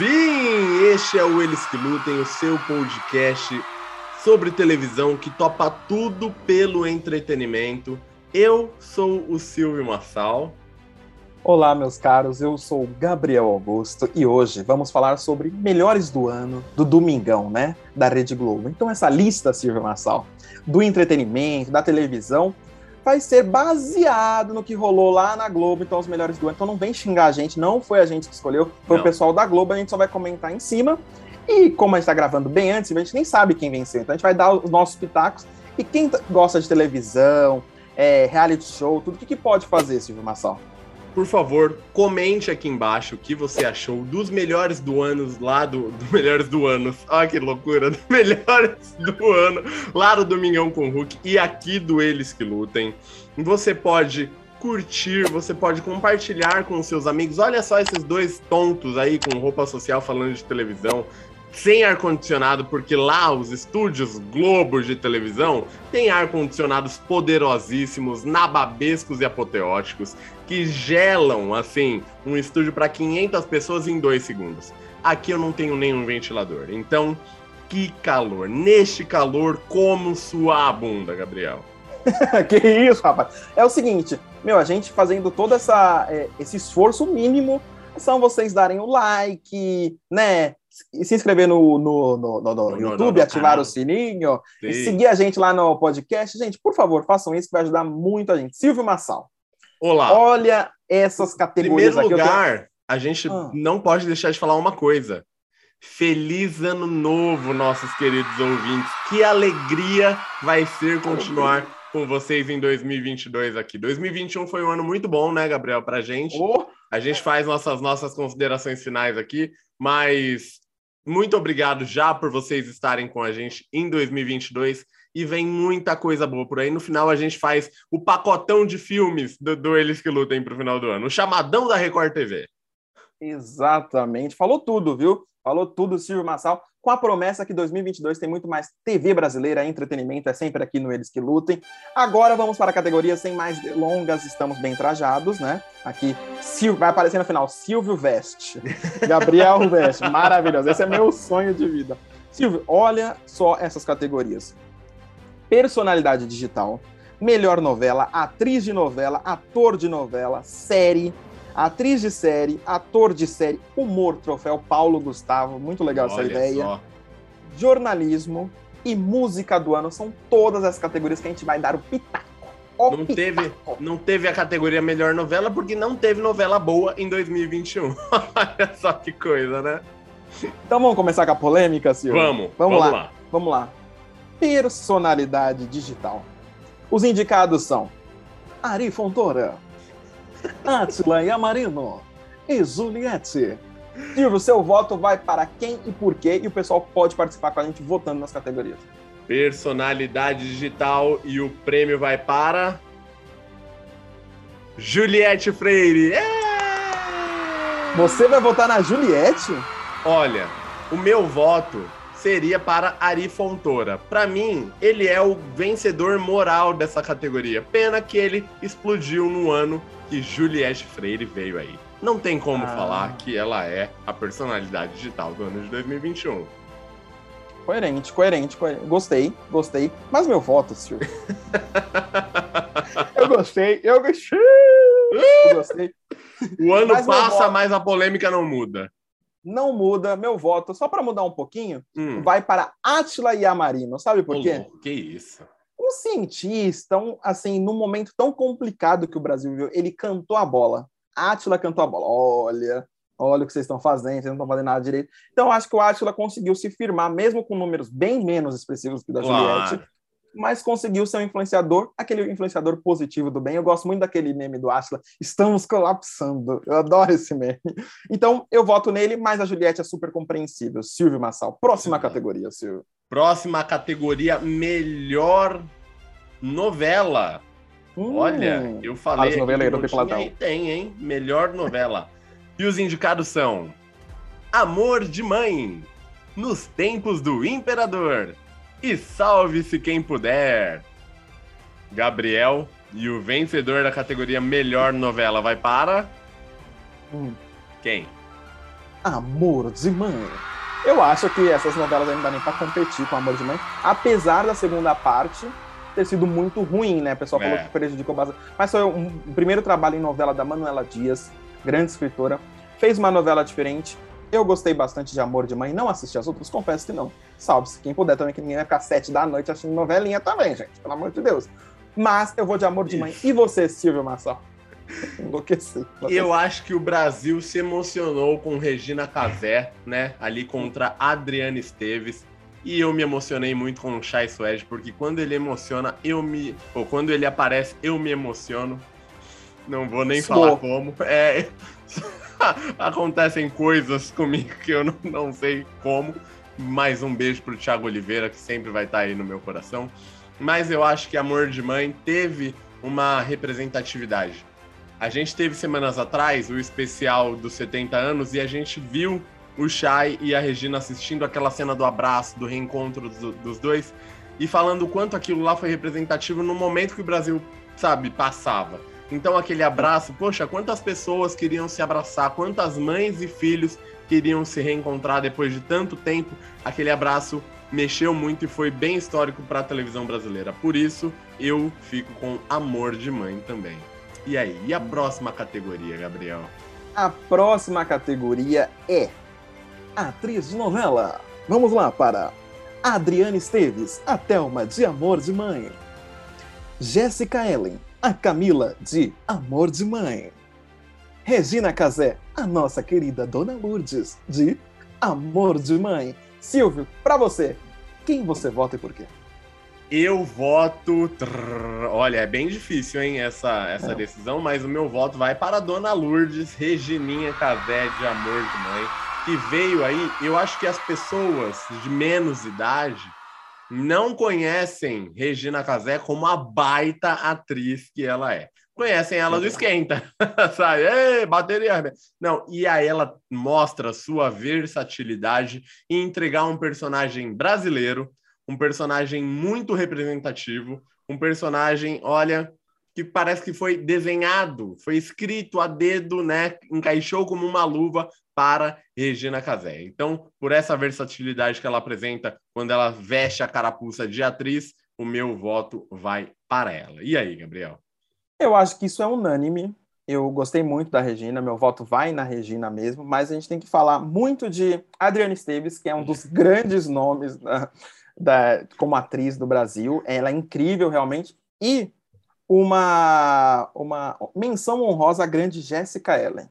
Sim, este é o Eles que Lutem, o seu podcast sobre televisão que topa tudo pelo entretenimento. Eu sou o Silvio Massal. Olá, meus caros, eu sou Gabriel Augusto e hoje vamos falar sobre melhores do ano do Domingão, né? Da Rede Globo. Então, essa lista, Silvio Massal, do entretenimento, da televisão, vai ser baseado no que rolou lá na Globo, então os melhores do ano. Então não vem xingar a gente, não foi a gente que escolheu, foi não. o pessoal da Globo, a gente só vai comentar em cima. E como a gente está gravando bem antes, a gente nem sabe quem venceu, então a gente vai dar os nossos pitacos. E quem gosta de televisão, é, reality show, tudo, o que, que pode fazer, Silvio Massal? Por favor, comente aqui embaixo o que você achou dos melhores do ano lá do, do melhores do ano. Olha que loucura, dos melhores do ano lá do Domingão com o Hulk e aqui do Eles que Lutem. Você pode curtir, você pode compartilhar com seus amigos. Olha só esses dois tontos aí com roupa social falando de televisão sem ar-condicionado, porque lá os estúdios Globo de televisão têm ar-condicionados poderosíssimos, nababescos e apoteóticos, que gelam, assim, um estúdio para 500 pessoas em dois segundos. Aqui eu não tenho nenhum ventilador, então que calor. Neste calor, como suar a bunda, Gabriel. que isso, rapaz. É o seguinte, meu, a gente fazendo todo essa, é, esse esforço mínimo são vocês darem o like, né? Se inscrever no, no, no, no, no YouTube, ativar o sininho, seguir a gente lá no podcast. Gente, por favor, façam isso que vai ajudar muito a gente. Silvio Massal. Olá. Olha essas categorias Em primeiro lugar, tenho... a gente ah. não pode deixar de falar uma coisa. Feliz ano novo, nossos queridos ouvintes. Que alegria vai ser continuar com vocês em 2022 aqui. 2021 foi um ano muito bom, né, Gabriel, pra gente. Oh. A gente faz nossas nossas considerações finais aqui, mas muito obrigado já por vocês estarem com a gente em 2022 e vem muita coisa boa por aí. No final a gente faz o pacotão de filmes do, do Eles que Lutem para o final do ano, o chamadão da Record TV. Exatamente, falou tudo, viu? Falou tudo, Silvio Massal com a promessa que 2022 tem muito mais TV brasileira, entretenimento, é sempre aqui no Eles que Lutem. Agora vamos para a categoria sem mais delongas, estamos bem trajados, né? Aqui, Sil vai aparecer no final, Silvio Veste, Gabriel Veste, maravilhoso, esse é meu sonho de vida. Silvio, olha só essas categorias. Personalidade digital, melhor novela, atriz de novela, ator de novela, série, atriz de série, ator de série, humor, troféu Paulo Gustavo, muito legal Olha essa ideia. Só. Jornalismo e música do ano são todas as categorias que a gente vai dar o pitaco. O não, pitaco. Teve, não teve a categoria melhor novela porque não teve novela boa em 2021. Olha só que coisa, né? Então vamos começar com a polêmica, Silvio? Vamos, vamos, vamos lá. lá. Vamos lá. Personalidade digital. Os indicados são Ari Fontoura, Atila Yamarino e Juliette. Silvio, seu voto vai para quem e por quê? E o pessoal pode participar com a gente votando nas categorias. Personalidade digital e o prêmio vai para. Juliette Freire. É! Você vai votar na Juliette? Olha, o meu voto seria para Ari Fontoura. Para mim, ele é o vencedor moral dessa categoria. Pena que ele explodiu no ano que Juliette Freire veio aí. Não tem como ah. falar que ela é a personalidade digital do ano de 2021. Coerente, coerente, coerente. Gostei, gostei. Mas meu voto, Silvio. eu gostei, eu gostei. Eu gostei. O ano mas passa, mas a polêmica não muda. Não muda, meu voto, só para mudar um pouquinho, hum. vai para Atila Yamarino. Sabe por quê? que isso? Um cientista, um, assim, num momento tão complicado que o Brasil viu, ele cantou a bola. Átila cantou a bola. Olha, olha o que vocês estão fazendo, vocês não estão fazendo nada direito. Então, acho que o Átila conseguiu se firmar, mesmo com números bem menos expressivos que o da claro. Juliette, mas conseguiu ser um influenciador, aquele influenciador positivo do bem. Eu gosto muito daquele meme do Átila, estamos colapsando. Eu adoro esse meme. Então, eu voto nele, mas a Juliette é super compreensível. Silvio Massal. Próxima categoria, Silvio. Próxima categoria, melhor novela. Hum, Olha, eu falei. As novelas aí tem, hein? Melhor novela. e os indicados são Amor de Mãe, Nos Tempos do Imperador e Salve-se Quem Puder. Gabriel, e o vencedor da categoria Melhor Novela vai para. Hum. Quem? Amor de Mãe. Eu acho que essas novelas ainda não dá nem pra competir com Amor de Mãe, apesar da segunda parte ter sido muito ruim, né? O pessoal falou É. que prejudicou bastante. Mas foi um, um primeiro trabalho em novela da Manuela Dias, grande escritora. Fez uma novela diferente. Eu gostei bastante de Amor de Mãe. Não assisti as outras, confesso que não. Salve-se quem puder também, que ninguém vai ficar sete da noite assistindo novelinha também, gente. Pelo amor de Deus. Mas eu vou de Amor de Mãe. E você, Silvio Marçal? Enlouqueci. Eu acho que o Brasil se emocionou com Regina Casé, né? Ali contra Adriana Esteves. E eu me emocionei muito com o Chai Suede, porque quando ele emociona, eu me. Ou quando ele aparece, eu me emociono. Não vou nem Sou. falar como. É. Acontecem coisas comigo que eu não, não sei como. Mais um beijo pro Thiago Oliveira, que sempre vai estar aí no meu coração. Mas eu acho que Amor de Mãe teve uma representatividade. A gente teve semanas atrás o especial dos 70 anos e a gente viu o Shai e a Regina assistindo aquela cena do abraço, do reencontro do- dos dois e falando o quanto aquilo lá foi representativo no momento que o Brasil, sabe, passava. Então aquele abraço, poxa, quantas pessoas queriam se abraçar, quantas mães e filhos queriam se reencontrar depois de tanto tempo. Aquele abraço mexeu muito e foi bem histórico para a televisão brasileira. Por isso, eu fico com Amor de Mãe também. E aí, e a próxima categoria, Gabriel? A próxima categoria é Atriz de Novela. Vamos lá para Adriane Esteves, a Thelma de Amor de Mãe. Jéssica Ellen, a Camila de Amor de Mãe. Regina Casé, a nossa querida Dona Lourdes de Amor de Mãe. Silvio, pra você, quem você vota e por quê? Eu voto. trrr, olha, é bem difícil, hein, essa, essa É. decisão, mas o meu voto vai para a Dona Lourdes, Regininha Casé de Amor de Mãe, que veio aí. Eu acho que as pessoas de menos idade não conhecem Regina Casé como a baita atriz que ela é. Conhecem ela do Esquenta, sabe? Ei, bateria. Não, e aí ela mostra sua versatilidade em entregar um personagem brasileiro, um personagem muito representativo, um personagem, olha, que parece que foi desenhado, foi escrito a dedo, né? Encaixou como uma luva para Regina Casé. Então, por essa versatilidade que ela apresenta quando ela veste a carapuça de atriz, o meu voto vai para ela. E aí, Gabriel? Eu acho que isso é unânime. Eu gostei muito da Regina, meu voto vai na Regina mesmo, mas a gente tem que falar muito de Adriana Esteves, que é um dos grandes nomes da, da- como atriz do Brasil. Ela é incrível, realmente. E uma, uma menção honrosa à grande Jéssica Ellen.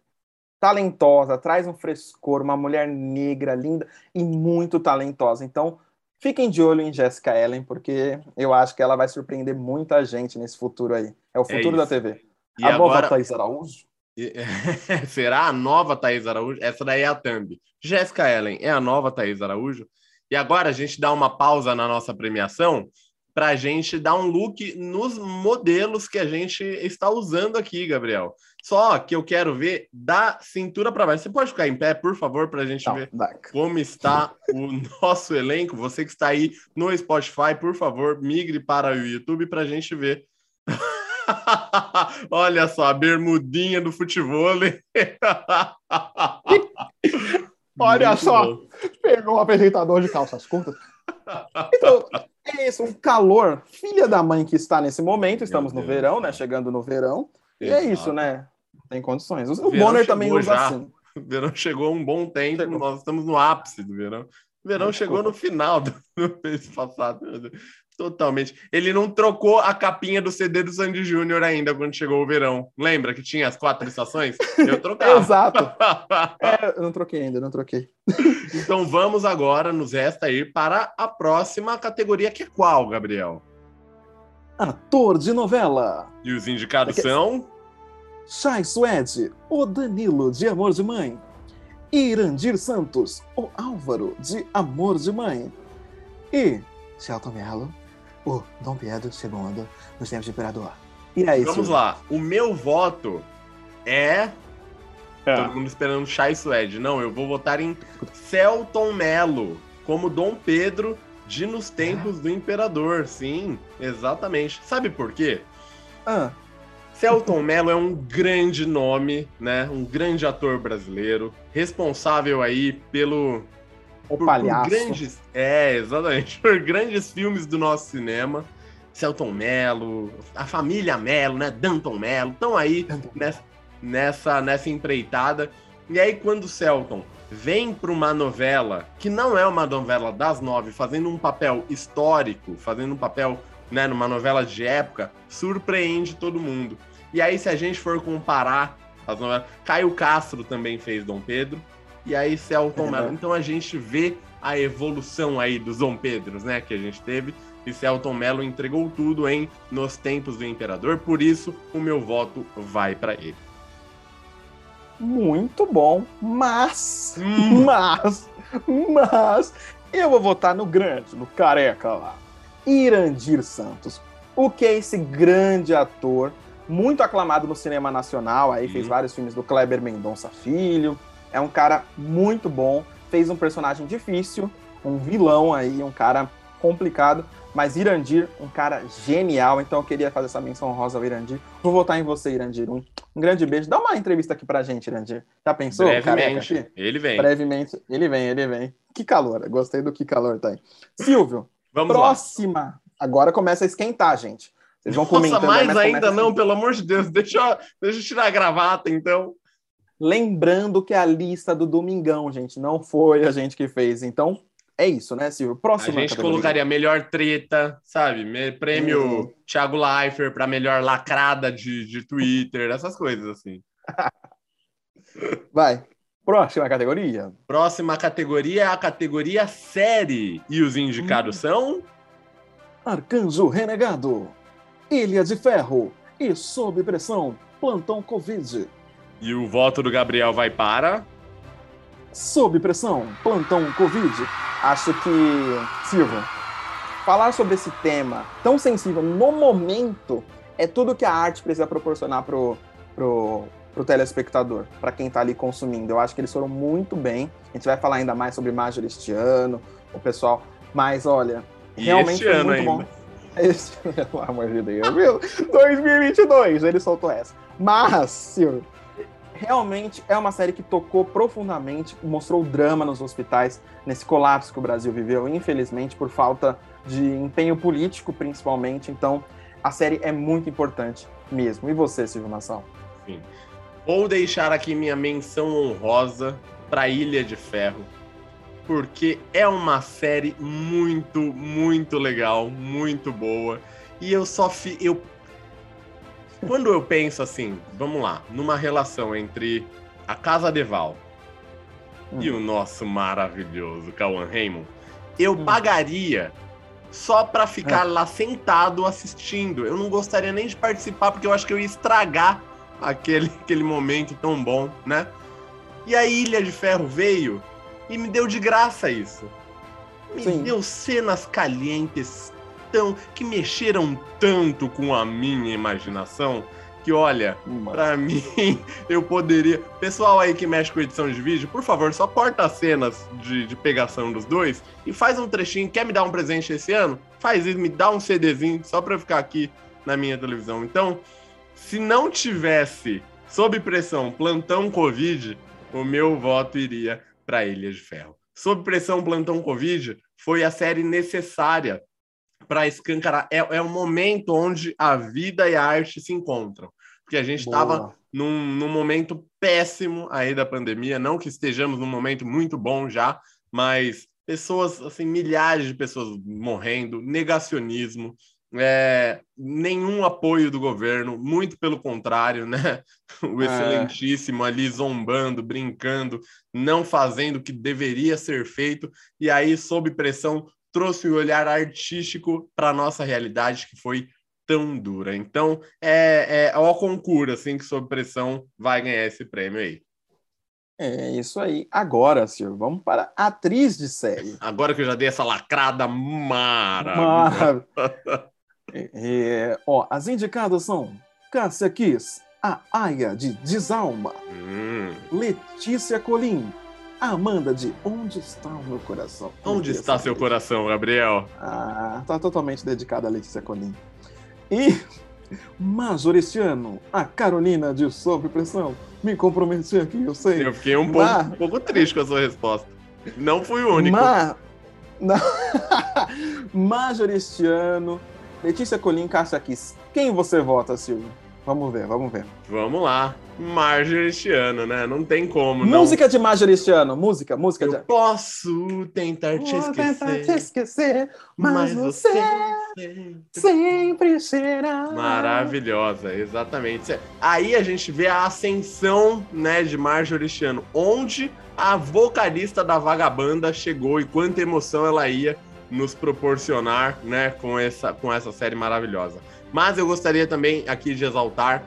Talentosa, traz um frescor, uma mulher negra, linda e muito talentosa. Então, fiquem de olho em Jéssica Ellen, porque eu acho que ela vai surpreender muita gente nesse futuro aí. É o É futuro da isso. TV. E a nova agora, Thaís Araújo? Será a nova Thaís Araújo? Essa daí é a Thumb. Jéssica Ellen é a nova Thaís Araújo. E agora a gente dá uma pausa na nossa premiação para a gente dar um look nos modelos que a gente está usando aqui, Gabriel. Só que eu quero ver da cintura para baixo. Você pode ficar em pé, por favor, para a gente Não, ver dá. como está o nosso elenco. Você que está aí no Spotify, por favor, migre para o YouTube para a gente ver. Olha só, a bermudinha do futebol. Olha Muito só. bom. Pegou o apresentador de calças curtas. Então, é isso, um calor, filha da mãe que está nesse momento. Estamos no verão, né? Chegando no verão. E é Exato. isso, né? Tem condições. O Bonner também usa já. assim. O verão chegou um bom tempo, Chegou. nós estamos no ápice do verão. O verão Desculpa. chegou no final do mês passado. Totalmente. Ele não trocou a capinha do CD do Sandy Júnior ainda quando chegou o verão. Lembra que tinha as quatro estações? Eu trocava. Exato. É, eu não troquei ainda, não troquei. então vamos agora, nos resta ir para a próxima categoria, que é qual, Gabriel? Ator de novela. E os indicados É que- são. Chay Suede, o Danilo de Amor de Mãe. Irandir Santos, o Álvaro de Amor de Mãe. E Celton Mello, o Dom Pedro II nos tempos de Imperador. E aí, Vamos Silvio? lá. O meu voto é. É. Todo mundo esperando Chai Suede. Não, eu vou votar em Celton Mello, como Dom Pedro de Nos Tempos do Imperador. Sim, exatamente. Sabe por quê? Ah, Celton Mello é um grande nome, né? Um grande ator brasileiro, responsável aí pelo o por, palhaço. Por grandes, é, exatamente, por grandes filmes do nosso cinema. Celton Mello, a família Mello, né? Danton Mello, estão aí nessa, nessa, nessa empreitada. E aí, quando o Celton vem para uma novela que não é uma novela das nove, fazendo um papel histórico, fazendo um papel, né, numa novela de época, surpreende todo mundo. E aí, se a gente for comparar as novelas, Caio Castro também fez Dom Pedro, e aí Celton é. Mello. Então a gente vê a evolução aí dos Dom Pedros, né, que a gente teve. E Celton Mello entregou tudo em Nos Tempos do Imperador, por isso o meu voto vai para ele. Muito bom, mas, hum. mas, mas, eu vou votar no grande, no careca lá, Irandir Santos. O que é esse grande ator muito aclamado no cinema nacional, aí fez uhum. vários filmes do Kleber Mendonça Filho. É um cara muito bom, fez um personagem difícil, um vilão aí, um cara complicado, mas Irandir, um cara genial, então eu queria fazer essa menção rosa ao Irandir. Vou votar em você, Irandir. Um, um grande beijo. Dá uma entrevista aqui pra gente, Irandir. Já pensou? Brevemente. Careca, ele vem. Brevemente. Ele vem, ele vem. Que calor. Gostei do que calor tá aí. Silvio, Vamos próxima. Lá. Agora começa a esquentar, gente. Vocês vão comentando. Nossa, mais ainda não, pelo amor de Deus. Deixa deixa eu tirar a gravata, então. Lembrando que a lista do Domingão, gente, não foi a gente que fez. Então, é isso, né, Silvio? Próximo. A gente categoria. colocaria melhor treta, sabe? Prêmio uhum. Thiago Leifert para melhor lacrada de, de Twitter, essas coisas assim. Vai. Próxima categoria. Próxima categoria é a categoria série. E os indicados hum. são. Arcanjo Renegado. Ilha de Ferro e Sob Pressão, Plantão Covid. E o voto do Gabriel vai para. Sob Pressão, Plantão Covid. Acho que, Silva, falar sobre esse tema tão sensível no momento é tudo que a arte precisa proporcionar pro, pro, pro telespectador, para quem está ali consumindo. Eu acho que eles foram muito bem. A gente vai falar ainda mais sobre Major este ano, o pessoal. Mas olha, e realmente foi muito ainda. bom. Esse, pelo amor de Deus, viu? 2022, ele soltou essa. Mas, Silvio, realmente é uma série que tocou profundamente, mostrou o drama nos hospitais, nesse colapso que o Brasil viveu, infelizmente, por falta de empenho político, principalmente. Então, a série é muito importante mesmo. E você, Silvio Nassau? Sim. Vou deixar aqui minha menção honrosa para Ilha de Ferro porque é uma série muito, muito legal, muito boa. E eu só fi, eu quando eu penso assim, vamos lá, numa relação entre a Casa de Val hum. e o nosso maravilhoso Cauan Raymond, eu hum. pagaria só para ficar é. lá sentado assistindo. Eu não gostaria nem de participar porque eu acho que eu ia estragar aquele, aquele momento tão bom, né? E a Ilha de Ferro veio e me deu de graça isso. Me Sim. deu cenas calientes tão que mexeram tanto com a minha imaginação que olha, para mim eu poderia. Pessoal aí que mexe com edição de vídeo, por favor, só corta as cenas de, de pegação dos dois e faz um trechinho. Quer me dar um presente esse ano? Faz isso, me dá um CDzinho só pra eu ficar aqui na minha televisão. Então, se não tivesse sob pressão plantão Covid, o meu voto iria para Ilha de Ferro. Sob pressão, plantão Covid foi a série necessária para escancarar. É, é um momento onde a vida e a arte se encontram. Porque a gente estava num, num momento péssimo aí da pandemia. Não que estejamos num momento muito bom já, mas pessoas, assim, milhares de pessoas morrendo, negacionismo, é, nenhum apoio do governo, muito pelo contrário, né? O é. excelentíssimo ali zombando, brincando, não fazendo o que deveria ser feito, e aí, sob pressão, trouxe o olhar artístico para a nossa realidade, que foi tão dura. Então, é, é ao concurso, assim, que sob pressão vai ganhar esse prêmio aí. É isso aí. Agora, senhor, vamos para atriz de série. Agora que eu já dei essa lacrada maravilhosa. Mar... É, ó, as indicadas são Cássia Kiss, a Aya de Desalma, hum. Letícia Colim, Amanda de Onde Está o Meu Coração? Onde está seu coração, Gabriel? Ah, tá totalmente dedicada a Letícia Colim. E Major este ano, a Carolina de Sob Pressão. Me comprometi aqui, eu sei. Eu fiquei um, pouco, um pouco triste com a sua resposta. Não fui o único. Ma... Major este ano, Letícia Colim, Cássia Kiss. Quem você vota, Silvio? Vamos ver, vamos ver. Vamos lá. Marjorie este ano, né? Não tem como, não. Música de Marjorie este ano. Música, música Eu de... posso tentar te esquecer. tentar te esquecer, mas, mas você, você sempre será. Maravilhosa, exatamente. Aí a gente vê a ascensão, né, de Marjorie este ano. Onde a vocalista da Vagabanda chegou e quanta emoção ela ia nos proporcionar, né, com essa, com essa série maravilhosa. Mas eu gostaria também aqui de exaltar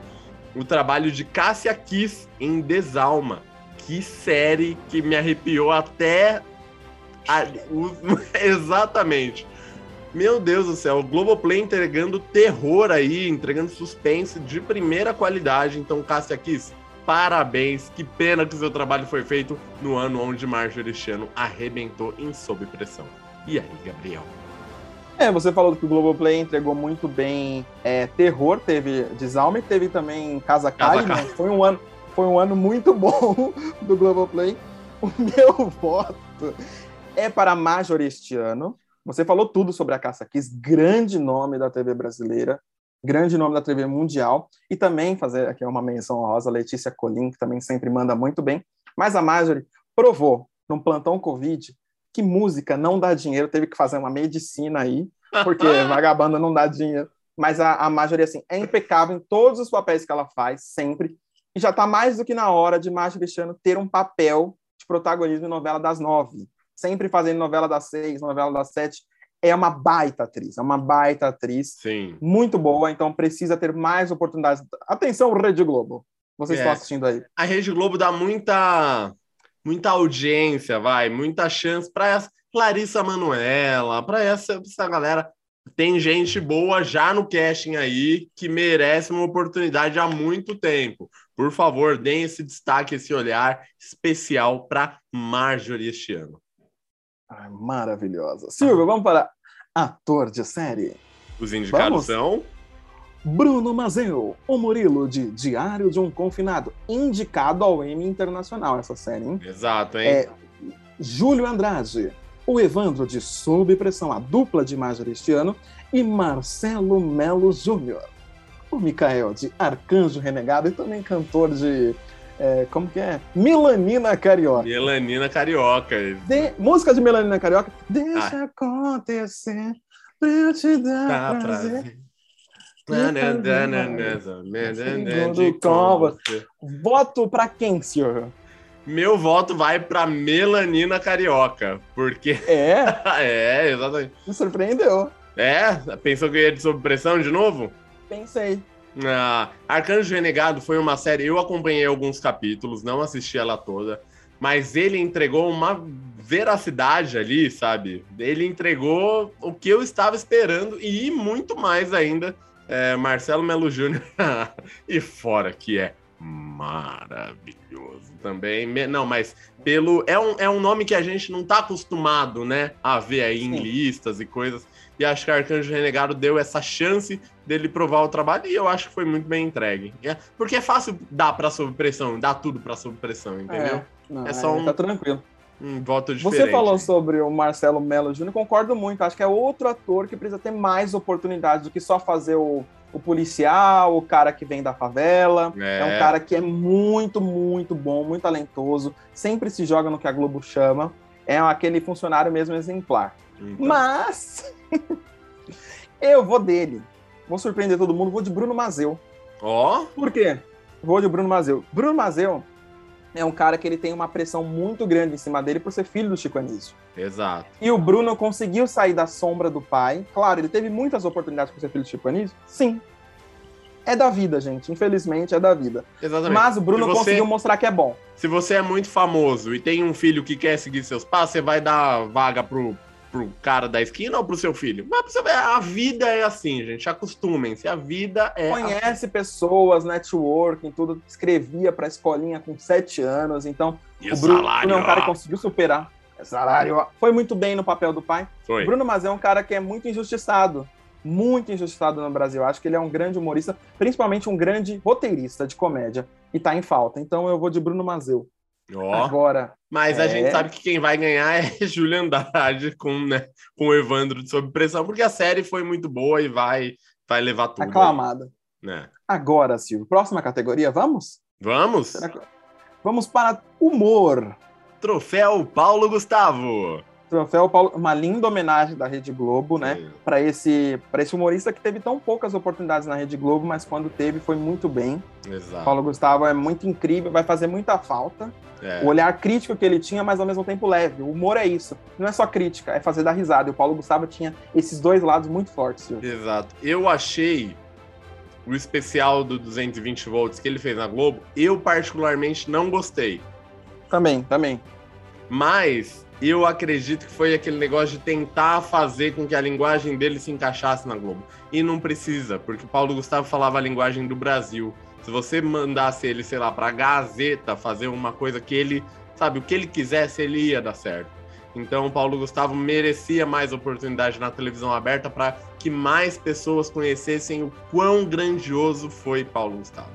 o trabalho de Cássia Kiss em Desalma. Que série que me arrepiou até. A... Exatamente. Meu Deus do céu, o Globoplay entregando terror aí, entregando suspense de primeira qualidade. Então, Cássia Kiss, parabéns. Que pena que o seu trabalho foi feito no ano onde Marjorie Chano arrebentou em Sob Pressão. E aí, Gabriel? É, você falou que o Globoplay entregou muito bem é, terror, teve Desalma e teve também Casa Kali, né? Foi um ano, foi um ano muito bom do Globoplay. O meu voto é para Major este ano. Você falou tudo sobre a Caça Kiss, grande nome da TV brasileira, grande nome da TV mundial, e também fazer aqui uma menção honrosa, Letícia Colim, que também sempre manda muito bem. Mas a Major provou, num plantão Covid, que música não dá dinheiro, teve que fazer uma medicina aí, porque vagabanda não dá dinheiro. Mas a, a maioria, assim, é impecável em todos os papéis que ela faz, sempre. E já está mais do que na hora de Márcia Cristiano ter um papel de protagonismo em novela das nove. Sempre fazendo novela das seis, novela das sete. É uma baita atriz, é uma baita atriz. Sim. Muito boa, então precisa ter mais oportunidades. Atenção, Rede Globo. Vocês é. estão assistindo aí. A Rede Globo dá muita muita audiência, vai, muita chance para essa Clarissa Manuela, para essa, essa galera. Tem gente boa já no casting aí que merece uma oportunidade há muito tempo. Por favor, deem esse destaque, esse olhar especial para Marjorie este ano. Maravilhosa. Silvio, vamos para ator de série. Os indicados vamos? são Bruno Mazeu, o Murilo de Diário de um Confinado, indicado ao Emmy Internacional essa série, hein? Exato, hein? É, Júlio Andrade, o Evandro de Sob Pressão, a dupla de imagem deste ano, e Marcelo Melo Júnior, o Micael de Arcanjo Renegado e também cantor de é, como que é? Melanina Carioca. Melanina Carioca. De, música de Melanina Carioca. Deixa ah. acontecer pra eu te dar tá prazer. prazer. Voto para quem, senhor? Meu voto vai para Melanina Carioca, porque. É? é, exatamente. Me surpreendeu. É? Pensou que ia de sob pressão de novo? Pensei. Ah, Arcanjo Renegado foi uma série, eu acompanhei alguns capítulos, não assisti ela toda, mas ele entregou uma veracidade ali, sabe? Ele entregou o que eu estava esperando e muito mais ainda é, Marcelo Melo Júnior e fora que é maravilhoso também. Não, mas pelo é um, é um nome que a gente não tá acostumado, né, a ver aí em Sim. listas e coisas. E acho que Arcanjo Renegado deu essa chance dele provar o trabalho e eu acho que foi muito bem entregue. É, porque é fácil dar para sob pressão, dar tudo para sob pressão, entendeu? É, não, é só um, tá tranquilo um voto diferente. Você falou sobre o Marcelo Melo Júnior, concordo muito. Acho que é outro ator que precisa ter mais oportunidades do que só fazer o, o policial, o cara que vem da favela. É. é. um cara que é muito, muito bom, muito talentoso. Sempre se joga no que a Globo chama. É aquele funcionário mesmo exemplar. Então. Mas eu vou dele. Vou surpreender todo mundo. Vou de Bruno Mazeu. Ó. Oh. Por quê? Vou de Bruno Mazeu. Bruno Mazeu é um cara que ele tem uma pressão muito grande em cima dele por ser filho do Chico Anísio. Exato. E o Bruno conseguiu sair da sombra do pai. Claro, ele teve muitas oportunidades por ser filho do Chico Anísio. Sim. É da vida, gente. Infelizmente, é da vida. Exatamente. Mas o Bruno você, conseguiu mostrar que é bom. Se você é muito famoso e tem um filho que quer seguir seus passos, você vai dar vaga pro, pro cara da esquina ou pro seu filho? Mas você a vida é assim, gente. Acostumem-se. A vida é. Conhece assim. pessoas, networking, tudo. Escrevia pra escolinha com sete anos. Então, e o Bruno salário, é um cara que conseguiu superar. É salário, ó. Foi muito bem no papel do pai. Foi. Bruno Mas é um cara que é muito injustiçado. muito injustiçado no Brasil. Acho que ele é um grande humorista, principalmente um grande roteirista de comédia, e tá em falta. Então eu vou de Bruno Mazeu. Ó, Agora, mas a é. gente sabe que quem vai ganhar é Júlia Andrade com, né, com o Evandro de Sob Pressão, porque a série foi muito boa e vai, vai levar tudo. aí, aclamada. né? Agora, Silvio, próxima categoria, vamos? Vamos? Que- Vamos para humor. Troféu Paulo Gustavo. Troféu Paulo, uma linda homenagem da Rede Globo, né? Sim, Para esse, para esse humorista que teve tão poucas oportunidades na Rede Globo, mas quando teve foi muito bem. Exato. Paulo Gustavo é muito incrível, vai fazer muita falta. É. O olhar crítico que ele tinha, mas ao mesmo tempo leve. O humor é isso. Não é só crítica, é fazer dar risada. E o Paulo Gustavo tinha esses dois lados muito fortes. Silvio. Exato. Eu achei o especial do 220 volts que ele fez na Globo, eu particularmente não gostei. Também, também. Mas eu acredito que foi aquele negócio de tentar fazer com que a linguagem dele se encaixasse na Globo. E não precisa, porque Paulo Gustavo falava a linguagem do Brasil. Se você mandasse ele, sei lá, pra Gazeta fazer uma coisa que ele, sabe, o que ele quisesse, ele ia dar certo. Então, Paulo Gustavo merecia mais oportunidade na televisão aberta para que mais pessoas conhecessem o quão grandioso foi Paulo Gustavo.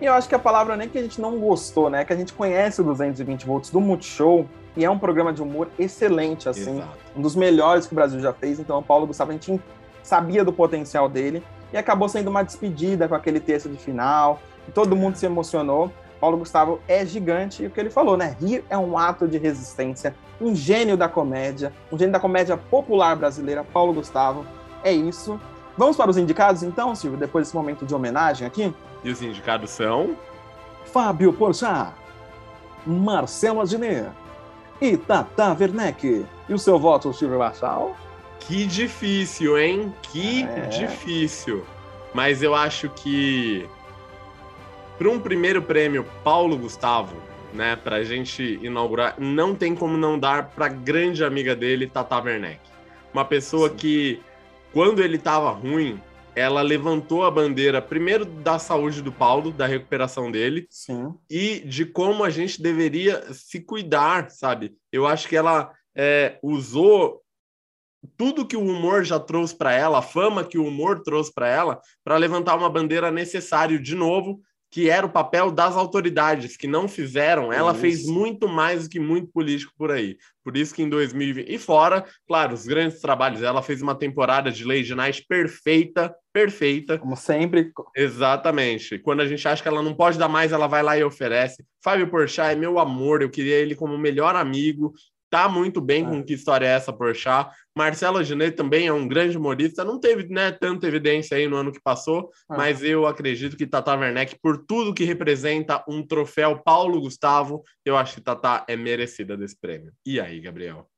E eu acho que a palavra nem que a gente não gostou, né? Que a gente conhece o 220 volts do Multishow e é um programa de humor excelente, assim. Exato. Um dos melhores que o Brasil já fez. Então, o Paulo Gustavo, a gente sabia do potencial dele e acabou sendo uma despedida com aquele texto de final. E todo mundo se emocionou. Paulo Gustavo é gigante e o que ele falou, né? Rir é um ato de resistência, um gênio da comédia, um gênio da comédia popular brasileira, Paulo Gustavo. É isso. Vamos para os indicados, então, Silvio, depois desse momento de homenagem aqui? E os indicados são Fábio Porchat, Marcelo Adnet e Tata Werneck. E o seu voto, Silvio Marçal? Que difícil, hein? Que É. difícil. Mas eu acho que para um primeiro prêmio Paulo Gustavo, né, pra gente inaugurar, não tem como não dar pra grande amiga dele, Tata Werneck. Uma pessoa Sim. que quando ele tava ruim, ela levantou a bandeira primeiro da saúde do Paulo, da recuperação dele, Sim. e de como a gente deveria se cuidar, sabe? Eu acho que ela é, usou tudo que o humor já trouxe para ela, a fama que o humor trouxe para ela, para levantar uma bandeira necessário de novo, que era o papel das autoridades que não fizeram. Ela Isso. fez muito mais do que muito político por aí. Por isso que em 2020 e fora, claro, os grandes trabalhos. Ela fez uma temporada de Lady Night perfeita, perfeita. Como sempre, Exatamente. Quando a gente acha que ela não pode dar mais, ela vai lá e oferece. Fábio Porchat é meu amor, eu queria ele como melhor amigo. Tá muito bem com É. que história é essa, Porchat. Marcelo Genet também é um grande humorista. Não teve né, tanta evidência aí no ano que passou, Ah. mas eu acredito que Tata Werneck, por tudo que representa um troféu Paulo Gustavo, eu acho que Tata é merecida desse prêmio. E aí, Gabriel?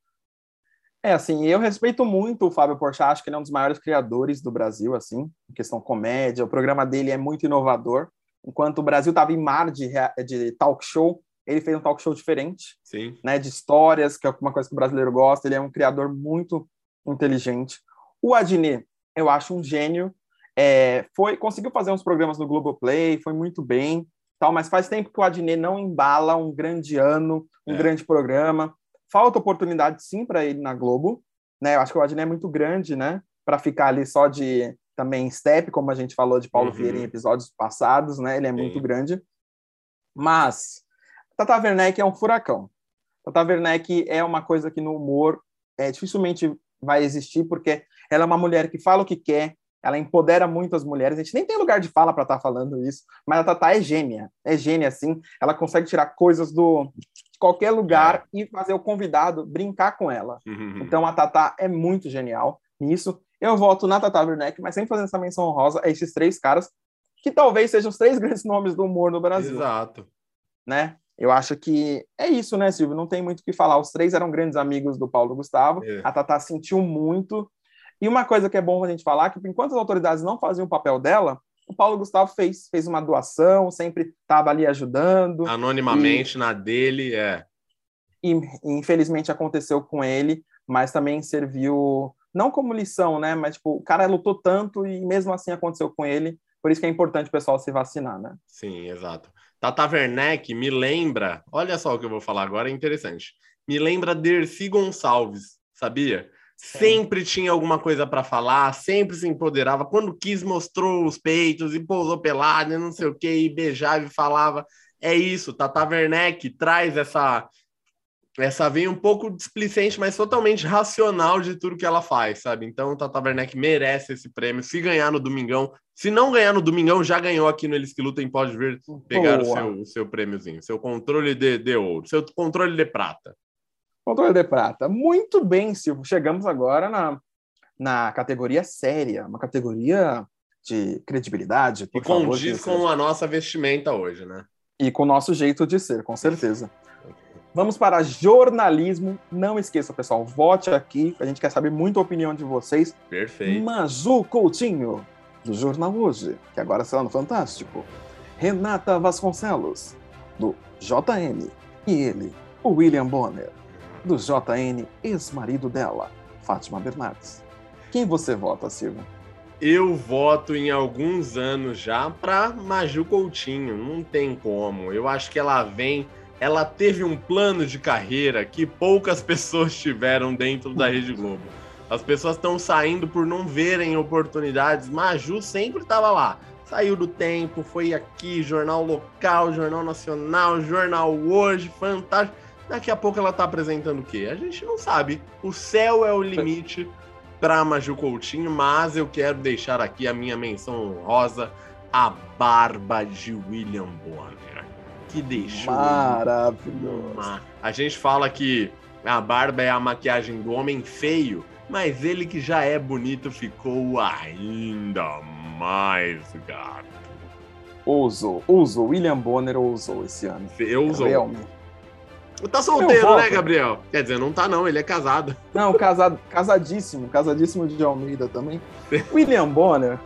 É, assim, eu respeito muito o Fábio Porchat, acho que ele é um dos maiores criadores do Brasil, assim, em questão comédia. O programa dele é muito inovador. Enquanto o Brasil estava em mar de, de talk show, ele fez um talk show diferente, Sim. né, de histórias, que é uma coisa que o brasileiro gosta. Ele é um criador muito inteligente. O Adnet, eu acho um gênio. É, foi conseguiu fazer uns programas no Globoplay, foi muito bem, tal, mas faz tempo que o Adnet não embala um grande ano, um É. grande programa. Falta oportunidade sim para ele na Globo, né? Eu acho que o Adnet é muito grande, né, para ficar ali só de também step, como a gente falou de Paulo Uhum. Vieira em episódios passados, né? Ele é Sim. muito grande. Mas Tata Werneck é um furacão. Tata Werneck é uma coisa que no humor é, dificilmente vai existir, porque ela é uma mulher que fala o que quer, ela empodera muito as mulheres. A gente nem tem lugar de fala para estar falando isso, mas a Tata é gênia, é gênia, assim. Ela consegue tirar coisas do, de qualquer lugar e fazer o convidado brincar com ela. Uhum. Então a Tata é muito genial nisso. Eu voto na Tata Werneck, mas sempre fazendo essa menção honrosa a esses três caras, que talvez sejam os três grandes nomes do humor no Brasil Exato. né? Eu acho que é isso, né, Silvio? Não tem muito o que falar. Os três eram grandes amigos do Paulo Gustavo. É. A Tatá sentiu muito. E uma coisa que é bom a gente falar, que enquanto as autoridades não faziam o papel dela, o Paulo Gustavo fez, fez uma doação, sempre estava ali ajudando. Anonimamente na dele, é. E, e infelizmente aconteceu com ele, mas também serviu não como lição, né? Mas tipo, o cara lutou tanto e mesmo assim aconteceu com ele. Por isso que é importante o pessoal se vacinar, né? Sim, exato. Tata Werneck me lembra, olha só o que eu vou falar agora, é interessante. Me lembra Dercy Gonçalves, sabia? Sempre tinha alguma coisa para falar, sempre se empoderava. Quando quis, mostrou os peitos e pousou pelado e não sei o que, e beijava e falava. É isso, Tata Werneck traz essa essa veia um pouco displicente, mas totalmente racional de tudo que ela faz, sabe? Então, Tata Werneck merece esse prêmio. Se ganhar no Domingão, se não ganhar no Domingão, já ganhou aqui no Eles que Lutem, pode vir pegar o seu, o seu prêmiozinho, seu controle de, de ouro, seu controle de prata. Controle de prata. Muito bem, Silvio. Chegamos agora na, na categoria séria, uma categoria de credibilidade. E condiz com a nossa vestimenta hoje, né? E com o nosso jeito de ser, com certeza. Vamos para jornalismo. Não esqueça, pessoal, vote aqui. A gente quer saber muito a opinião de vocês. Perfeito. Maju Coutinho, do Jornal Hoje, que agora está no Fantástico. Renata Vasconcelos, do JN. E ele, o William Bonner do JN, ex-marido dela, Fátima Bernardes. Quem você vota, Silvio? Eu voto em alguns anos já para Maju Coutinho, não tem como. Eu acho que ela vem, ela teve um plano de carreira que poucas pessoas tiveram dentro da Rede Globo. As pessoas estão saindo por não verem oportunidades. Maju sempre estava lá. Saiu do tempo, foi aqui, jornal local, jornal nacional, jornal hoje, fantástico Daqui a pouco ela tá apresentando o quê? A gente não sabe. O céu é o limite para Maju Coutinho, mas eu quero deixar aqui a minha menção honrosa a barba de William Bonner, que deixou maravilhoso. A gente fala que a barba é a maquiagem do homem feio, mas ele que já é bonito ficou ainda mais gato. Ousou, ousou. William Bonner ousou esse ano. Eu usou. Realmente. Tá solteiro, né, Gabriel? Quer dizer, não tá não, ele é casado. Não, casado, casadíssimo, casadíssimo de Almeida também. William Bonner.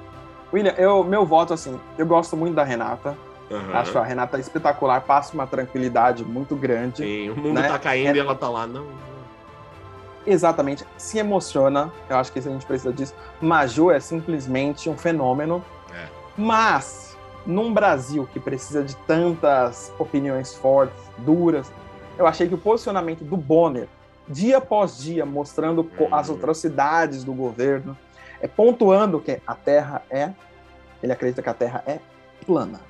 William, eu, meu voto, assim, eu gosto muito da Renata. Uhum. Acho a Renata espetacular, passa uma tranquilidade muito grande. Sim, o mundo né? tá caindo é... e ela tá lá, não. Exatamente, se emociona, eu acho que a gente precisa disso. Maju é simplesmente um fenômeno. É. Mas, num Brasil que precisa de tantas opiniões fortes, duras, eu achei que o posicionamento do Bonner, dia após dia, mostrando as uhum. atrocidades do governo, é pontuando que a Terra é, ele acredita que a Terra é plana,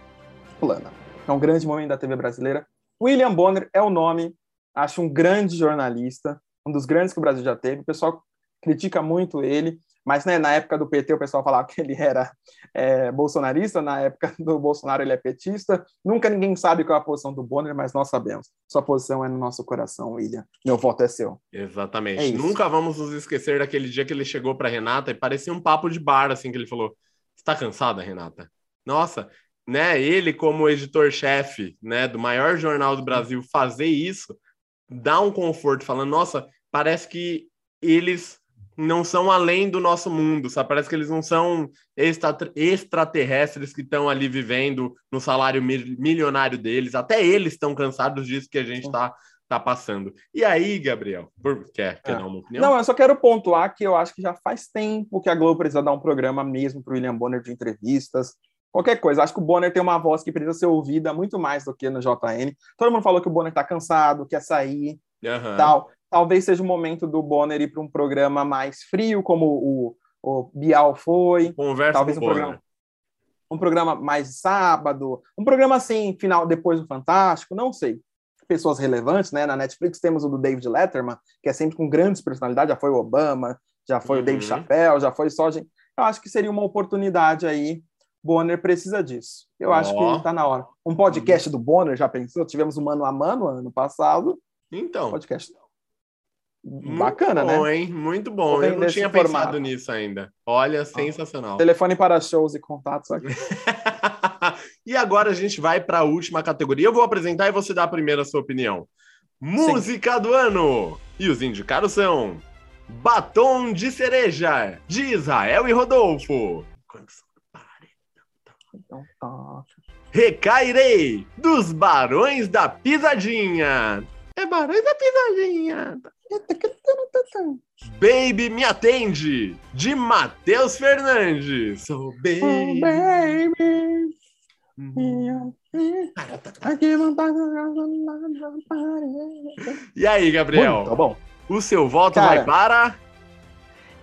plana. É um grande momento da TV brasileira. William Bonner é o nome, acho um grande jornalista, um dos grandes que o Brasil já teve. O pessoal critica muito ele, mas né, na época do PT o pessoal falava que ele era é, bolsonarista, na época do Bolsonaro ele é petista. Nunca ninguém sabe qual é a posição do Bonner, mas nós sabemos. Sua posição é no nosso coração, William. Meu voto é seu. Exatamente. É Nunca vamos nos esquecer daquele dia que ele chegou para Renata e parecia um papo de bar, assim, que ele falou: Está cansada, Renata? Nossa, né? Ele, como editor-chefe né, do maior jornal do Brasil, fazer isso dá um conforto, falando: Nossa, parece que eles não são além do nosso mundo, sabe? Parece que eles não são extraterrestres que estão ali vivendo no salário milionário deles. Até eles estão cansados disso que a gente está tá passando. E aí, Gabriel, por... quer, quer é. dar uma opinião? Não, eu só quero pontuar que eu acho que já faz tempo que a Globo precisa dar um programa mesmo para o William Bonner de entrevistas. Qualquer coisa, acho que o Bonner tem uma voz que precisa ser ouvida muito mais do que no JN. Todo mundo falou que o Bonner está cansado, quer sair, uhum. tal talvez seja o momento do Bonner ir para um programa mais frio, como o, o Bial foi. Conversa talvez um programa, um programa mais sábado, um programa assim, final depois do Fantástico, não sei. Pessoas relevantes, né? Na Netflix temos o do David Letterman, que é sempre com grandes personalidades, já foi o Obama, já foi uhum. o Dave Chappelle, já foi só gente. Eu acho que seria uma oportunidade aí. Bonner precisa disso. Eu oh. acho que está na hora. Um podcast do Bonner, já pensou? Tivemos um mano a mano ano passado. Então. Podcast Bacana, Muito bom, né? hein? Muito bom. Eu não tinha formato. pensado nisso ainda. Olha, sensacional. Telefone para shows e contatos aqui. e agora a gente vai para a última categoria. Eu vou apresentar e você dá a sua opinião. Música Sim. do ano. E os indicados são Batom de Cereja, de Israel e Rodolfo. Então tá. Recairei, dos Barões da Pisadinha. É Barões da Pisadinha. Baby Me Atende, de Matheus Fernandes. Sou baby. Oh, baby. E aí, Gabriel? Muito bom. O seu voto Cara, vai para.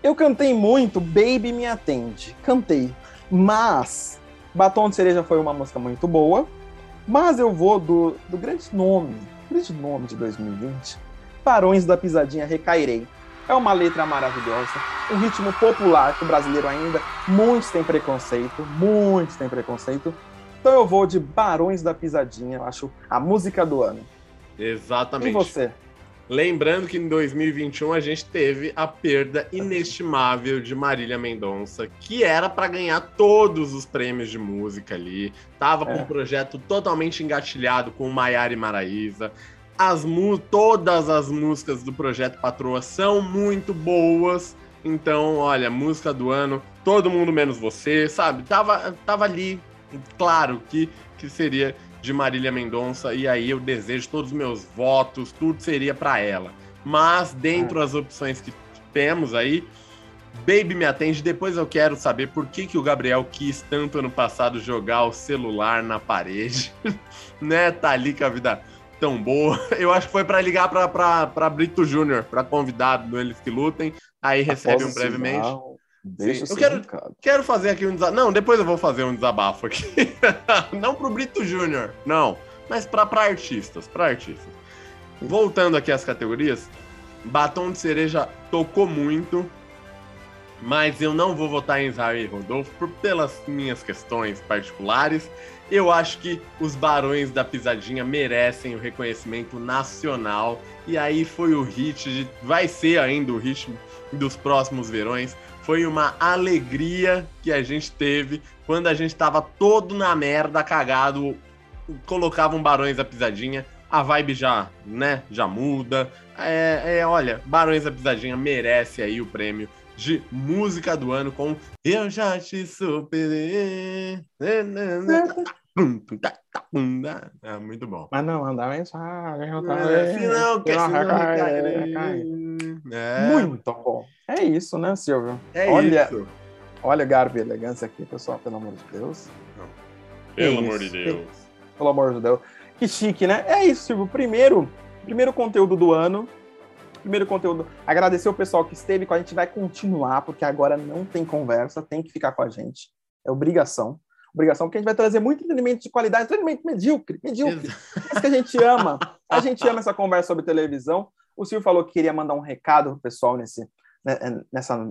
Eu cantei muito Baby Me Atende. Cantei. Mas Batom de Cereja foi uma música muito boa. Mas eu vou do, do grande nome, grande nome de 2020, Barões da Pisadinha Recairei. É uma letra maravilhosa, um ritmo popular que o brasileiro ainda muitos têm preconceito, muitos têm preconceito. Então eu vou de Barões da Pisadinha, eu acho a música do ano. Exatamente. E você? Lembrando que em 2021 a gente teve a perda inestimável de Marília Mendonça, que era para ganhar todos os prêmios de música ali. Tava com é. um projeto totalmente engatilhado com Maiara e Maraísa. As todas as músicas do projeto Patroa são muito boas. Então, olha, música do ano, todo mundo menos você, sabe? Tava, tava ali, claro que, que seria de Marília Mendonça, e aí eu desejo todos os meus votos, tudo seria para ela. Mas, dentro das opções que temos aí, Baby Me Atende, depois eu quero saber por que, que o Gabriel quis tanto ano passado jogar o celular na parede, né? Tá ali com a vida tão boa. Eu acho que foi para ligar para Brito Júnior, para convidado do Eles Que Lutem, aí recebe um brevemente. Sinal. Deixa eu quero, quero fazer aqui um desabafo. Não, depois eu vou fazer um desabafo aqui. não pro Brito Júnior, não. Mas para artistas, para artistas. Voltando aqui às categorias, Batom de Cereja tocou muito, mas eu não vou votar em Israel e Rodolfo por, pelas minhas questões particulares. Eu acho que os Barões da Pisadinha merecem o reconhecimento nacional. E aí foi o hit, de, vai ser ainda o hit dos próximos verões. Foi uma alegria que a gente teve quando a gente tava todo na merda, cagado, colocavam Barões da Pisadinha, a vibe já, né, já muda. É, é, olha, Barões da Pisadinha merece aí o prêmio de música do ano com Eu Já Te Superei. É muito bom. Mas não, mandar mensagem. É, se não, quer é. Muito bom. É isso, né, Silvio? É olha, isso. Olha a garbo e elegância aqui, pessoal, pelo amor de Deus. Pelo amor de Deus. Pelo amor de Deus. Que chique, né? É isso, Silvio. Primeiro, primeiro conteúdo do ano. Primeiro conteúdo. Agradecer o pessoal que esteve com a gente. Vai continuar, porque agora não tem conversa, tem que ficar com a gente. É obrigação. Obrigação, porque a gente vai trazer muito entretenimento de qualidade, entretenimento medíocre, medíocre. É isso que a gente ama. A gente ama essa conversa sobre televisão. O Silvio falou que queria mandar um recado pro pessoal nesse, né, é, nessa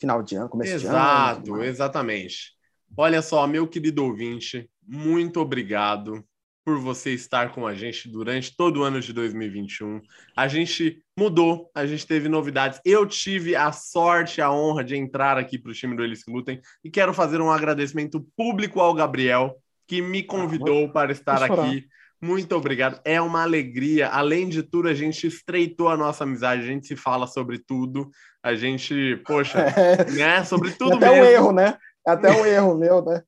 final de ano, começo Exato, de ano. Exato, exatamente. Olha só, meu querido ouvinte, muito obrigado por você estar com a gente durante todo o ano de 2021. A gente mudou, a gente teve novidades. Eu tive a sorte, a honra de entrar aqui para o time do Eles que Lutem e quero fazer um agradecimento público ao Gabriel, que me ah, convidou ah, para estar aqui muito obrigado. É uma alegria. Além de tudo, a gente estreitou a nossa amizade, a gente se fala sobre tudo. A gente, poxa, é. né? Sobre tudo até mesmo. Um erro, né? Até um erro meu, né?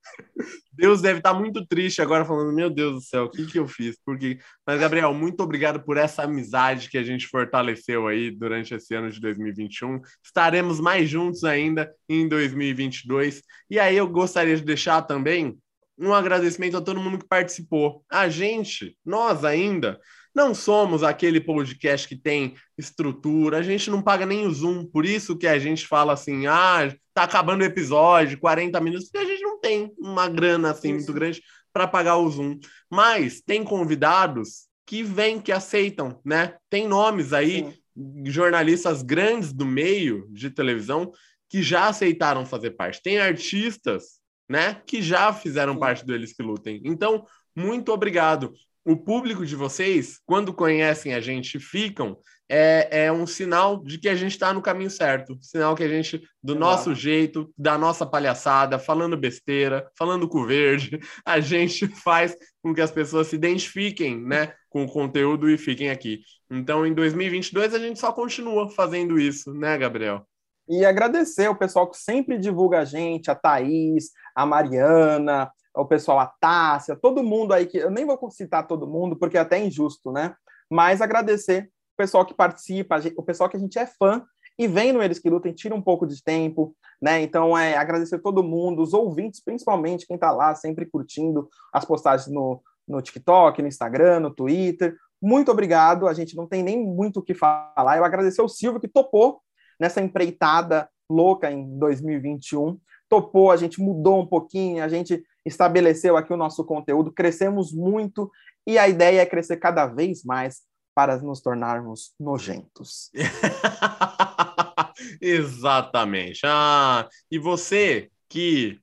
Deus deve estar muito triste agora, falando: Meu Deus do céu, o que, que eu fiz? Porque... Mas, Gabriel, muito obrigado por essa amizade que a gente fortaleceu aí durante esse ano de 2021. Estaremos mais juntos ainda em 2022. E aí, eu gostaria de deixar também um agradecimento a todo mundo que participou. A gente, nós ainda, não somos aquele podcast que tem estrutura, a gente não paga nem o Zoom, por isso que a gente fala assim, ah, tá acabando o episódio, 40 minutos, porque a gente não tem uma grana assim isso. muito grande para pagar o Zoom. Mas tem convidados que vêm, que aceitam, né? Tem nomes aí, Sim. jornalistas grandes do meio de televisão que já aceitaram fazer parte. Tem artistas né? Que já fizeram Sim. parte do Eles que Lutem. Então, muito obrigado. O público de vocês, quando conhecem a gente, ficam, é, é um sinal de que a gente está no caminho certo. Sinal que a gente, do Exato. nosso jeito, da nossa palhaçada, falando besteira, falando com verde, a gente faz com que as pessoas se identifiquem, né, com o conteúdo e fiquem aqui. Então, em 2022, a gente só continua fazendo isso, né, Gabriel? E agradecer o pessoal que sempre divulga a gente, a Thaís, a Mariana, o pessoal, a Tássia, todo mundo aí que eu nem vou citar todo mundo porque é até injusto, né? Mas agradecer o pessoal que participa, o pessoal que a gente é fã e vem no Eles que Lutem, tira um pouco de tempo, né? Então, é agradecer todo mundo, os ouvintes, principalmente, quem está lá sempre curtindo as postagens no, no TikTok, no Instagram, no Twitter. Muito obrigado, a gente não tem nem muito o que falar. Eu agradecer o Silvio que topou nessa empreitada louca em 2021. Topou, a gente mudou um pouquinho, a gente estabeleceu aqui o nosso conteúdo, crescemos muito e a ideia é crescer cada vez mais para nos tornarmos nojentos. Exatamente. Ah, e você que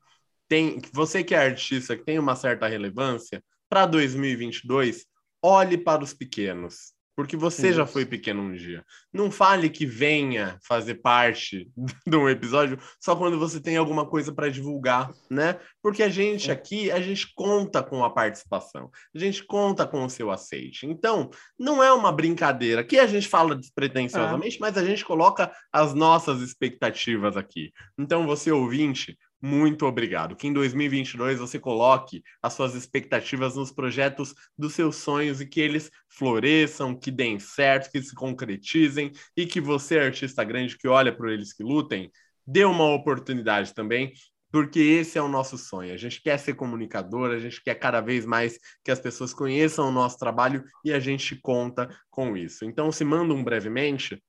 tem, você que é artista, que tem uma certa relevância, para 2022, olhe para os pequenos. Porque você Isso. já foi pequeno um dia. Não fale que venha fazer parte de um episódio só quando você tem alguma coisa para divulgar, né? Porque a gente é. aqui, a gente conta com a participação, a gente conta com o seu aceite. Então, não é uma brincadeira. Aqui a gente fala despretensiosamente, é. mas a gente coloca as nossas expectativas aqui. Então, você ouvinte, muito obrigado. Que em 2022 você coloque as suas expectativas nos projetos dos seus sonhos e que eles floresçam, que deem certo, que se concretizem e que você, artista grande que olha por eles que lutem, dê uma oportunidade também, porque esse é o nosso sonho. A gente quer ser comunicador, a gente quer cada vez mais que as pessoas conheçam o nosso trabalho e a gente conta com isso. Então, se mandam brevemente,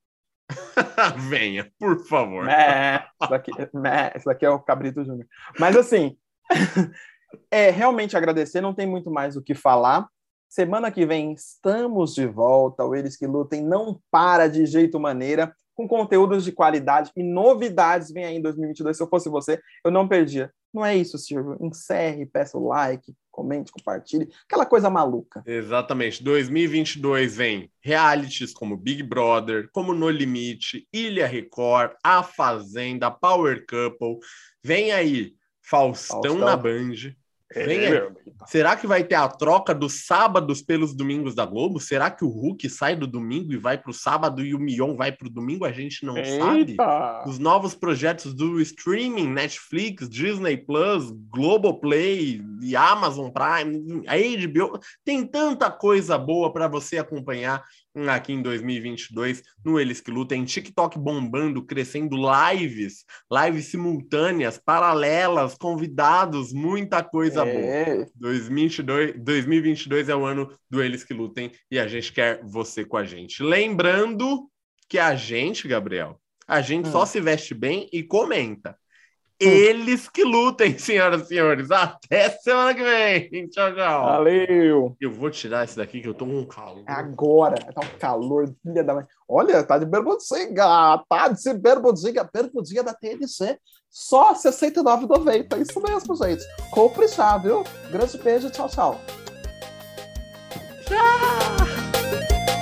Venha, por favor. Mé, isso, daqui, mé, isso é o Cabrito Júnior. Mas assim, é realmente agradecer, não tem muito mais o que falar. Semana que vem estamos de volta. O Eles que Lutem não para de jeito maneira, com conteúdos de qualidade e novidades vem aí em 2022. Se eu fosse você, eu não perdia. Não é isso, Silvio. Encerre, peça o like, comente, compartilhe, aquela coisa maluca. Exatamente. 2022 vem realities como Big Brother, como No Limite, Ilha Record, A Fazenda, Power Couple. Vem aí Faustão, Faustão. na Band. É, Será que vai ter a troca dos sábados pelos domingos da Globo? Será que o Hulk sai do domingo e vai para o sábado e o Mion vai para o domingo? A gente não Eita. sabe. Os novos projetos do streaming, Netflix, Disney Plus, Globoplay e Amazon Prime, a HBO, tem tanta coisa boa para você acompanhar aqui em 2022 no Eles que Lutem, TikTok bombando, crescendo lives, lives simultâneas, paralelas, convidados, muita coisa é. boa. 2022, 2022 é o ano do Eles que Lutem e a gente quer você com a gente. Lembrando que a gente, Gabriel, a gente hum. só se veste bem e comenta. Eles que lutem, senhoras e senhores. Até semana que vem. Tchau, tchau. Valeu. Eu vou tirar esse daqui que eu tô com um calor. Agora. Tá um calor, filha da mãe. Olha, tá de bermudinha. Tá de bermudinha. Bermudinha da TNC. Só R$ 69,90. Isso mesmo, gente. Compre já, viu? Grande beijo. Tchau, tchau. Tchau.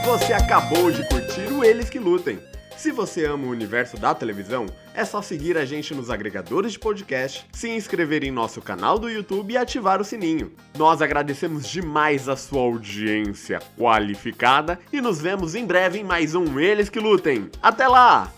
Você acabou de curtir o Eles que Lutem se você ama o universo da televisão, é só seguir a gente nos agregadores de podcast, se inscrever em nosso canal do YouTube e ativar o sininho. Nós agradecemos demais a sua audiência qualificada e nos vemos em breve em mais um Eles que Lutem. Até lá!